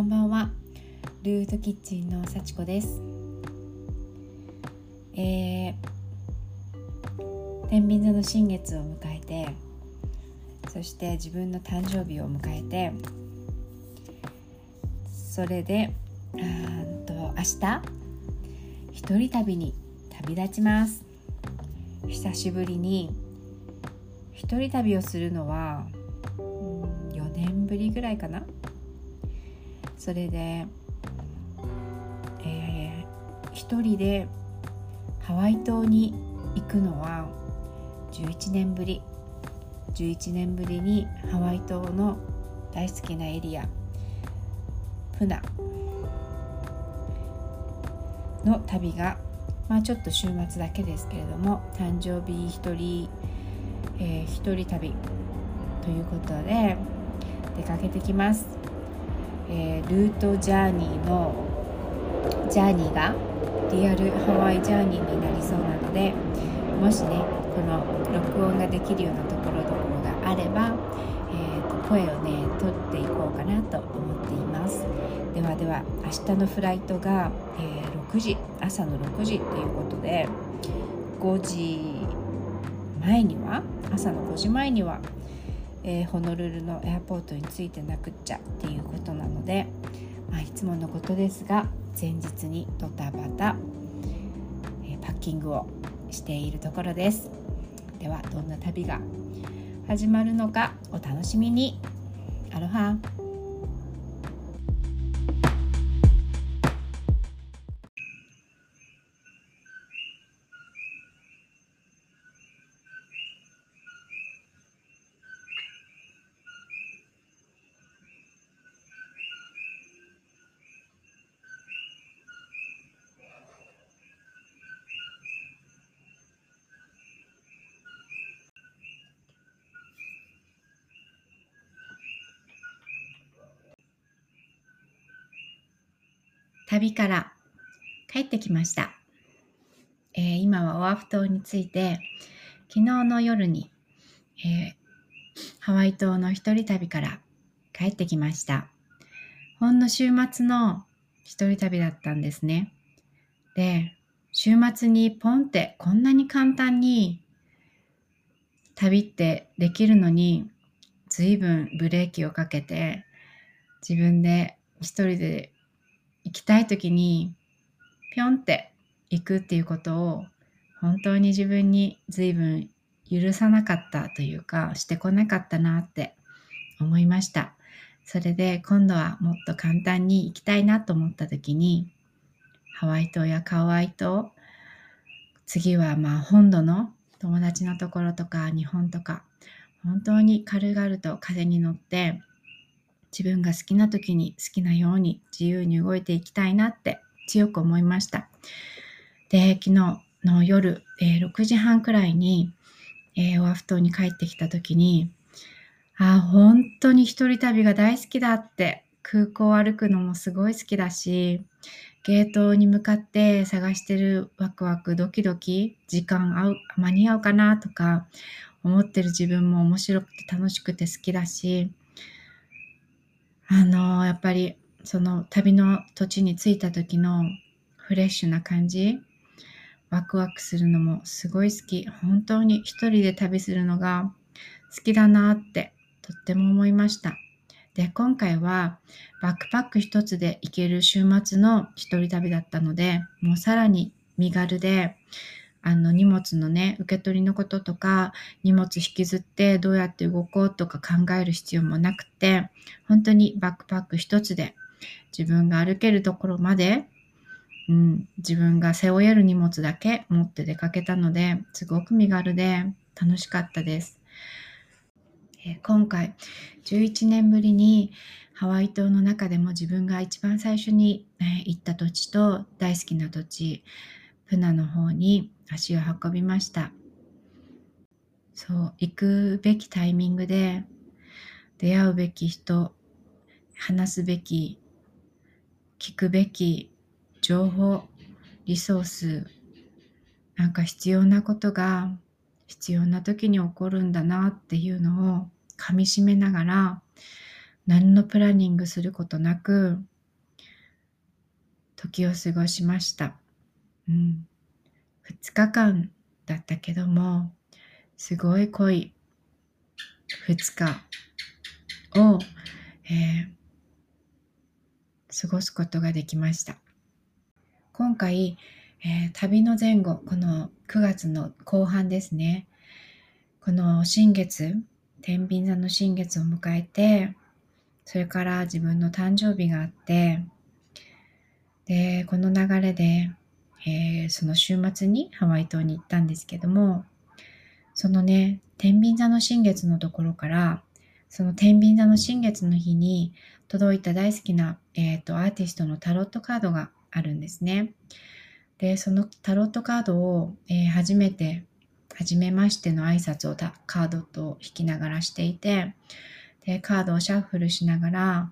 こんばんは。ルートキッチンの幸子です。えー、天秤座の新月を迎えてそして自分の誕生日を迎えてそれでうんと明日一人旅に旅立ちます。久しぶりに一人旅をするのは4年ぶりぐらいかな。それで、えー、一人でハワイ島に行くのは11年ぶり。11年ぶりにハワイ島の大好きなエリアプナの旅が、まあ、ちょっと週末だけですけれども誕生日一人、えー、一人旅ということで出かけてきます、えー、ルートジャーニーのジャーニーがリアルハワイジャーニーになりそうなのでもしねこの録音ができるようなところどころがあれば、えーと、声をね取っていこうかなと思っています。ではでは明日のフライトが、えー、6時朝の6時っていうことで5時前には朝の5時前には、えー、ホノルルのエアポートに着いてなくっちゃっていうことなので、まあ、いつものことですが前日にドタバタ、えー、パッキングをしているところです。ではどんな旅が始まるのかお楽しみに。アロハ。旅から帰ってきました。えー、今はオアフ島について、昨日の夜に、えー、ハワイ島の一人旅から帰ってきました。ほんの週末の一人旅だったんですね。で、週末にポンってこんなに簡単に旅ってできるのに、随分ブレーキをかけて、自分で一人で行きたい時にぴょんって行くっていうことを本当に自分に随分許さなかったというかしてこなかったなって思いました。それで今度はもっと簡単に行きたいなと思った時にハワイ島やカワイ島次はまあ本土の友達のところとか日本とか本当に軽々と風に乗って自分が好きな時に好きなように自由に動いていきたいなって強く思いました。で、昨日の夜、えー、6時半くらいに、えー、オアフ島に帰ってきた時に、ああ、本当に一人旅が大好きだって空港を歩くのもすごい好きだし、ゲートに向かって探してるワクワクドキドキ時間合う間に合うかなとか思ってる自分も面白くて楽しくて好きだしあのやっぱりその旅の土地に着いた時のフレッシュな感じワクワクするのもすごい好き。本当に一人で旅するのが好きだなってとっても思いました。で今回はバックパック一つで行ける週末の一人旅だったのでもうさらに身軽であの荷物のね受け取りのこととか荷物引きずってどうやって動こうとか考える必要もなくて本当にバックパック一つで自分が歩けるところまで、うん、自分が背負える荷物だけ持って出かけたのですごく身軽で楽しかったです。え今回11年ぶりにハワイ島の中でも自分が一番最初に、え行った土地と大好きな土地プナの方に足を運びました。そう、行くべきタイミングで出会うべき人、話すべき、聞くべき情報、リソース、なんか必要なことが必要な時に起こるんだなっていうのをかみしめながら何のプランニングすることなく時を過ごしました。うん、2日間だったけどもすごい濃い2日を、えー、過ごすことができました。今回、えー、旅の前後、この9月の後半ですね。この新月、天秤座の新月を迎えて、それから自分の誕生日があって、で、この流れで、えー、その週末にハワイ島に行ったんですけども、そのね、天秤座の新月のところから、その天秤座の新月の日に届いた大好きな、えーと、アーティストのタロットカードがあるんですね。で、そのタロットカードを、えー、初めて、初めましての挨拶をカードと引きながらしていて、で、カードをシャッフルしながら、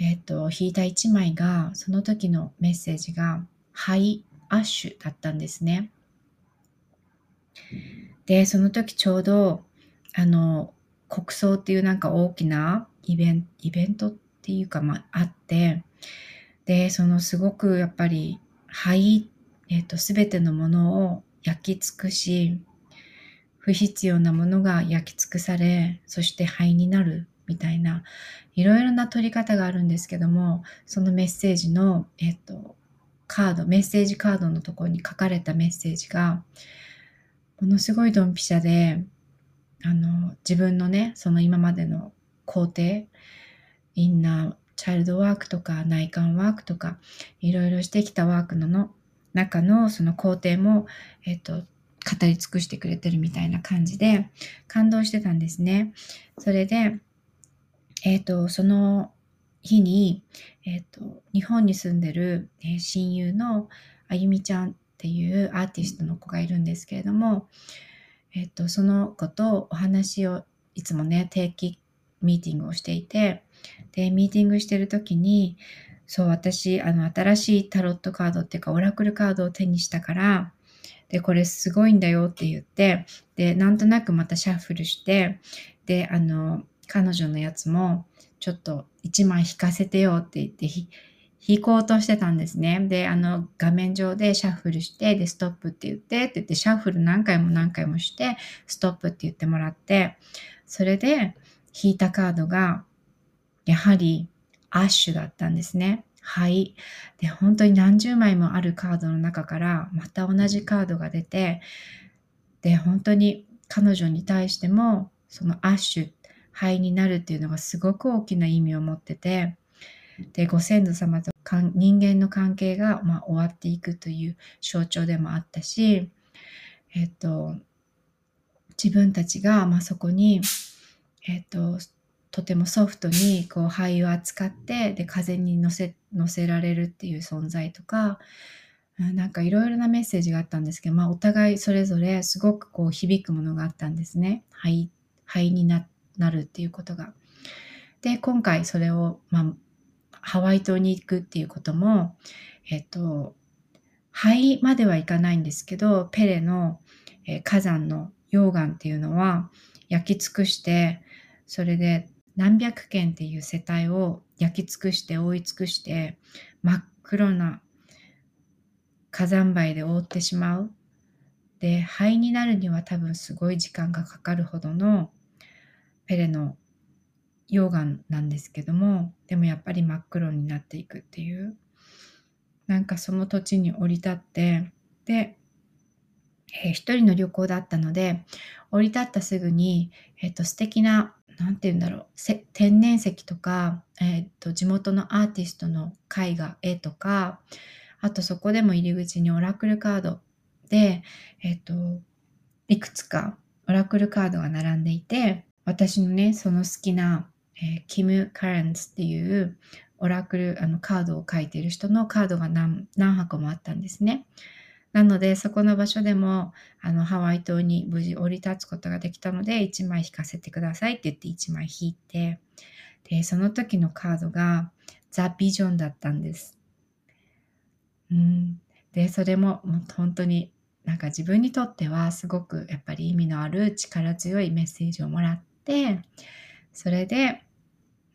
え、ー、と、引いた1枚が、その時のメッセージが、ハイアッシュだったんですね。で、その時ちょうど、あの、国葬っていうなんか大きなイベンイベントっていうか、まあ、あって、で、そのすごくやっぱり灰、えっ、ー、と、すべてのものを焼き尽くし、不必要なものが焼き尽くされ、そして灰になるみたいな、いろいろな取り方があるんですけども、そのメッセージの、えっ、ー、と、カード、メッセージカードのところに書かれたメッセージが、ものすごいドンピシャで、あの、自分のね、その今までの工程、インナー、チャイルドワークとか内観ワークとか、いろいろしてきたワークのの中のその工程も、えっと、語り尽くしてくれてるみたいな感じで感動してたんですね。それで、えっと、その日に、えっと、日本に住んでる、え、親友のあゆみちゃんっていうアーティストの子がいるんですけれども、えっと、その子とお話をいつもね、定期ミーティングをしていて、で、ミーティングしてる時に、そう、私、あの、新しいタロットカードっていうか、オラクルカードを手にしたから、で、これすごいんだよって言って、で、なんとなくまたシャッフルして、で、あの、彼女のやつも、ちょっと一枚引かせてよって言って、弾こうとしてたんですね。で、あの、画面上でシャッフルして、で、ストップって言って、って言って、シャッフル何回も何回もして、ストップって言ってもらって、それで引いたカードが、やはりアッシュだったんですね。はい。で、本当に何十枚もあるカードの中から、また同じカードが出て、で、本当に彼女に対しても、そのアッシュっ、灰になるっていうのがすごく大きな意味を持ってて、で、ご先祖様と人間の関係が、まあ、終わっていくという象徴でもあったし、えっと、自分たちが、まあ、そこに、えっと、とてもソフトにこう灰を扱ってで風に乗せ乗せられるっていう存在とかなんかいろいろなメッセージがあったんですけど、まあ、お互いそれぞれすごくこう響くものがあったんですね。灰灰になっなるっていうことが。で今回それを、まあ、ハワイ島に行くっていうことも、えっと、灰まではいかないんですけど、ペレの、えー、火山の溶岩っていうのは焼き尽くして、それで何百件っていう世帯を焼き尽くして覆い尽くして真っ黒な火山灰で覆ってしまう。で、灰になるには多分すごい時間がかかるほどのペレの溶岩なんですけどもでもやっぱり真っ黒になっていくっていう。なんかその土地に降り立ってで、えー、一人の旅行だったので降り立ったすぐに、えーと、素敵な何て言うんだろう天然石とか、えーと、地元のアーティストの絵画絵とかあとそこでも入り口にオラクルカードで、えっ、ー、といくつかオラクルカードが並んでいて私のねその好きなえー、キム・カレンツっていうオラクルあのカードを書いてる人のカードが何何箱もあったんですね。なので、そこの場所でも、あの、ハワイ島に無事降り立つことができたので、1枚引かせてくださいって言って1枚引いて、で、その時のカードがザ・ビジョンだったんです。うん。で、それももう本当になんか自分にとってはすごくやっぱり意味のある力強いメッセージをもらってて、それで、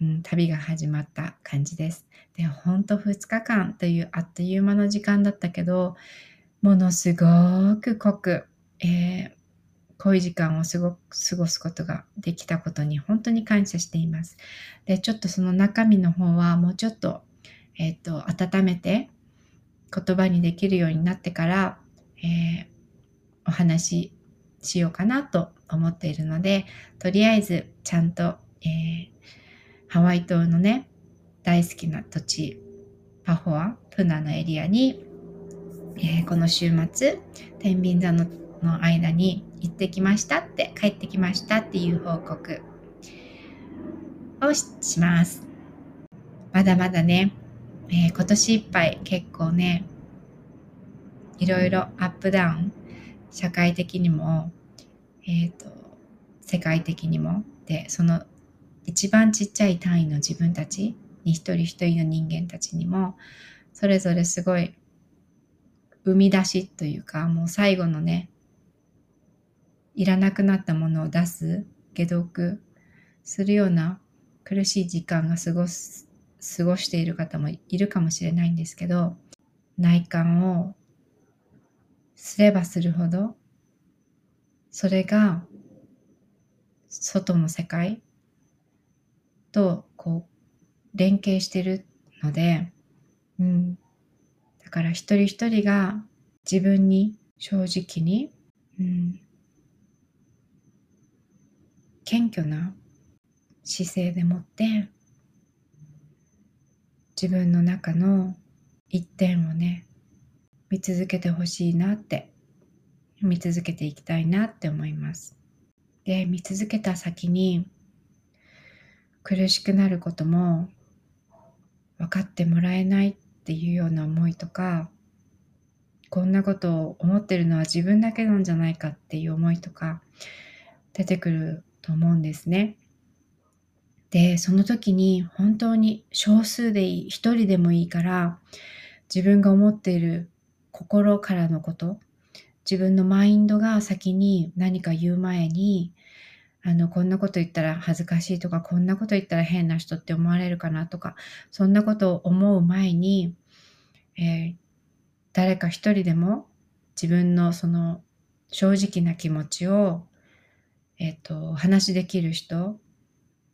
うん、旅が始まった感じです。で、ほんと2日間というあっという間の時間だったけど、ものすごく濃く、えー、濃い時間を過ごく過ごすことができたことに本当に感謝しています。で、ちょっとその中身の方はもうちょっと、えっ、ー、と、温めて言葉にできるようになってから、えー、お話しようかなと思っているので、とりあえずちゃんと、えー、ハワイ島のね、大好きな土地、パホア、プナのエリアに、えー、この週末、天秤座のの間に行ってきましたって、帰ってきましたっていう報告をします。まだまだね、えー、今年いっぱい結構ね、いろいろアップダウン、社会的にも、えっ、ー、と、世界的にも、で、その一番ちっちゃい単位の自分たちに一人一人の人間たちにも、それぞれすごい生み出しというか、もう最後のね、いらなくなったものを出す、解毒するような苦しい時間が過ごす、過ごしている方もいるかもしれないんですけど、内観をすればするほど、それが外の世界とこう連携してるので、うん。だから一人一人が自分に正直に、うん、謙虚な姿勢でもって自分の中の一点をね見続けてほしいなって見続けていきたいなって思います。で見続けた先に苦しくなることも分かってもらえないっていうような思いとかこんなことを思ってるのは自分だけなんじゃないかっていう思いとか出てくると思うんですね。で、その時に本当に少数でいい、一人でもいいから自分が思っている心からのこと、自分のマインドが先に何か言う前に、あの、こんなこと言ったら恥ずかしいとか、こんなこと言ったら変な人って思われるかなとか、そんなことを思う前に、えー、誰か一人でも自分のその正直な気持ちをえっ、と、話できる人、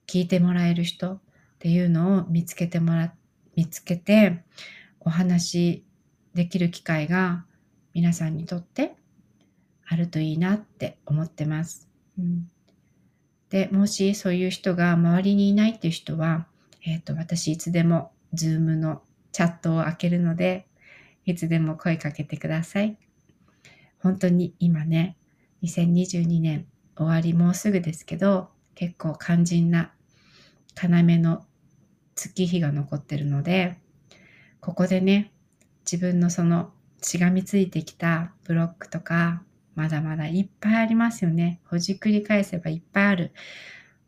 聞いてもらえる人っていうのを見つけてもら、見つけて、お話できる機会が皆さんにとってあるといいなって思ってます。うん、で、もしそういう人が周りにいないっていう人は、えっ、と、私いつでも Zoom のチャットを開けるので、いつでも声かけてください。本当に今ね、2022年終わりもうすぐですけど、結構肝心な要の月日が残ってるので、ここでね、自分のそのしがみついてきたブロックとか、まだまだいっぱいありますよね。ほじくり返せばいっぱいある。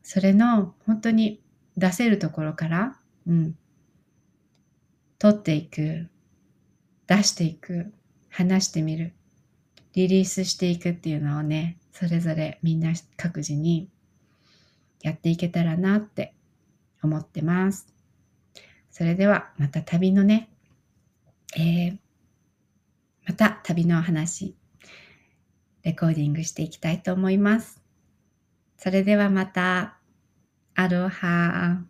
それの本当に出せるところから、うん、取っていく、出していく、話してみる、リリースしていくっていうのをね、それぞれみんな各自にやっていけたらなって思ってます。それではまた旅のね、えー、また旅の話、レコーディングしていきたいと思います。それではまた、アロハ